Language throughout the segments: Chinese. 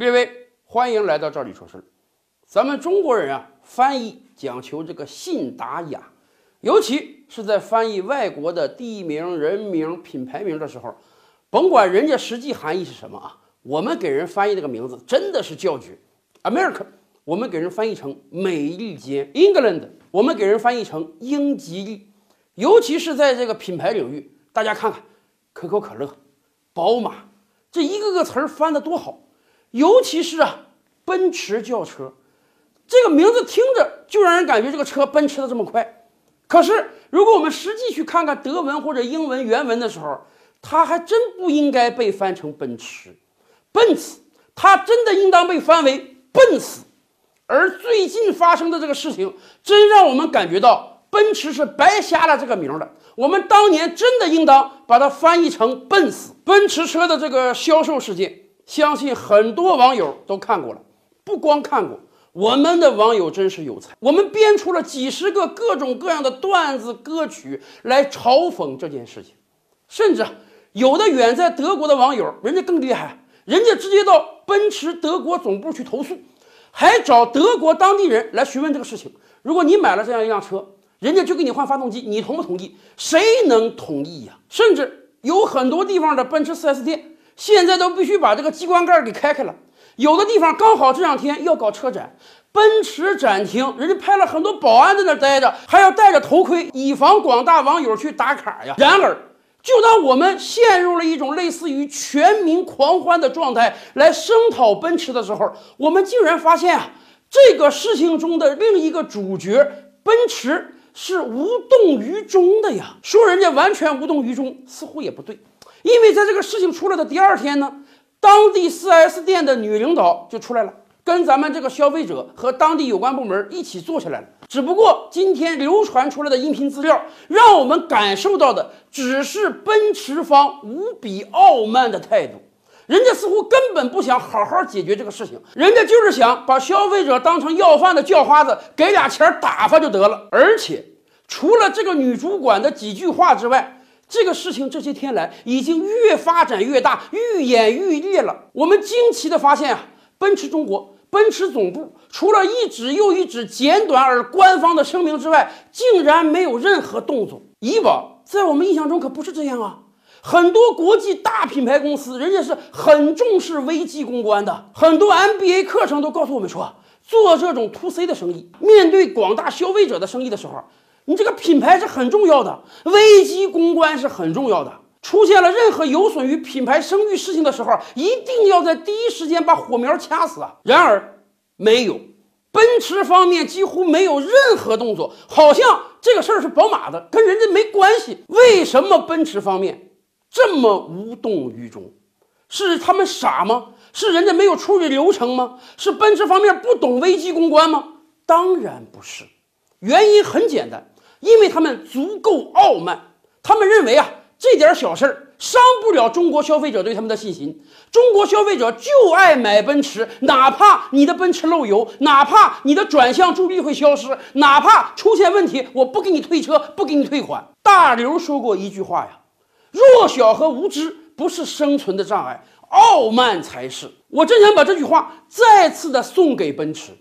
列位，欢迎来到这里说事儿。咱们中国人啊，翻译讲求这个信达雅，尤其是在翻译外国的地名、人名、品牌名的时候，甭管人家实际含义是什么啊，我们给人翻译这个名字真的是叫绝。America，我们给人翻译成美利坚；England，我们给人翻译成英吉利。尤其是在这个品牌领域，大家看看可口可乐、宝马，这一个个词儿翻得多好。尤其是啊，奔驰轿车，这个名字听着就让人感觉这个车奔驰的这么快。可是，如果我们实际去看看德文或者英文原文的时候，它还真不应该被翻成奔驰、奔驰，它真的应当被翻为笨死。而最近发生的这个事情，真让我们感觉到奔驰是白瞎了这个名的。我们当年真的应当把它翻译成笨死。奔驰车的这个销售事件。相信很多网友都看过了，不光看过，我们的网友真是有才，我们编出了几十个各种各样的段子歌曲来嘲讽这件事情，甚至有的远在德国的网友，人家更厉害，人家直接到奔驰德国总部去投诉，还找德国当地人来询问这个事情。如果你买了这样一辆车，人家就给你换发动机，你同不同意？谁能同意呀？甚至有很多地方的奔驰 4S 店。现在都必须把这个机关盖给开开了。有的地方刚好这两天要搞车展，奔驰展厅，人家派了很多保安在那待着，还要戴着头盔，以防广大网友去打卡呀。然而，就当我们陷入了一种类似于全民狂欢的状态来声讨奔驰的时候，我们竟然发现啊，这个事情中的另一个主角奔驰是无动于衷的呀。说人家完全无动于衷，似乎也不对。因为在这个事情出来的第二天呢，当地 4S 店的女领导就出来了，跟咱们这个消费者和当地有关部门一起坐下来了。只不过今天流传出来的音频资料，让我们感受到的只是奔驰方无比傲慢的态度，人家似乎根本不想好好解决这个事情，人家就是想把消费者当成要饭的叫花子，给俩钱打发就得了。而且除了这个女主管的几句话之外，这个事情这些天来已经越发展越大，愈演愈烈了。我们惊奇地发现啊，奔驰中国、奔驰总部除了一纸又一纸简短而官方的声明之外，竟然没有任何动作。以往在我们印象中可不是这样啊，很多国际大品牌公司，人家是很重视危机公关的。很多 MBA 课程都告诉我们说，做这种 To C 的生意，面对广大消费者的生意的时候。你这个品牌是很重要的，危机公关是很重要的。出现了任何有损于品牌声誉事情的时候，一定要在第一时间把火苗掐死啊！然而没有，奔驰方面几乎没有任何动作，好像这个事儿是宝马的，跟人家没关系。为什么奔驰方面这么无动于衷？是他们傻吗？是人家没有处理流程吗？是奔驰方面不懂危机公关吗？当然不是，原因很简单。因为他们足够傲慢，他们认为啊，这点小事儿伤不了中国消费者对他们的信心。中国消费者就爱买奔驰，哪怕你的奔驰漏油，哪怕你的转向助力会消失，哪怕出现问题，我不给你退车，不给你退款。大刘说过一句话呀：“弱小和无知不是生存的障碍，傲慢才是。”我真想把这句话再次的送给奔驰，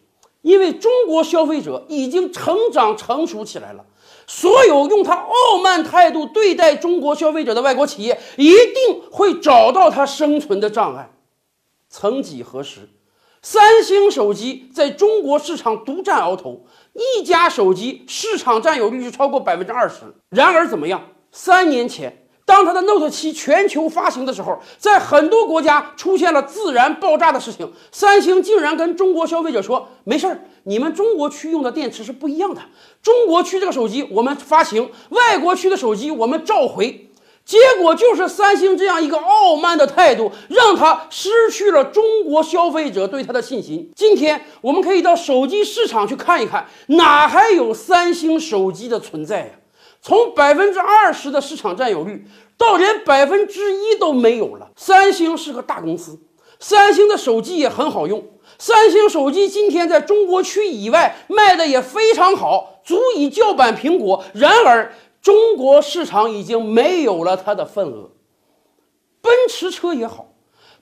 因为中国消费者已经成长成熟起来了。所有用他傲慢态度对待中国消费者的外国企业，一定会找到他生存的障碍。曾几何时，三星手机在中国市场独占鳌头，一家手机市场占有率就超过百分之二十。然而怎么样？三年前。当它的 Note 7全球发行的时候，在很多国家出现了自燃爆炸的事情，三星竟然跟中国消费者说：“没事儿，你们中国区用的电池是不一样的。中国区这个手机我们发行，外国区的手机我们召回。”结果就是三星这样一个傲慢的态度，让他失去了中国消费者对他的信心。今天我们可以到手机市场去看一看，哪还有三星手机的存在呀？从百分之二十的市场占有率到连百分之一都没有了。三星是个大公司，三星的手机也很好用，三星手机今天在中国区以外卖的也非常好，足以叫板苹果。然而，中国市场已经没有了它的份额。奔驰车也好，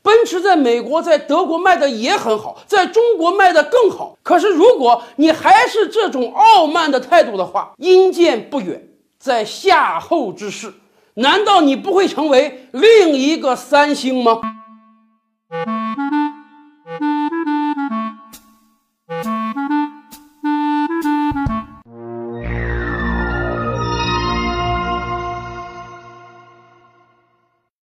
奔驰在美国、在德国卖的也很好，在中国卖的更好。可是，如果你还是这种傲慢的态度的话，阴见不远。在夏后之事，难道你不会成为另一个三星吗？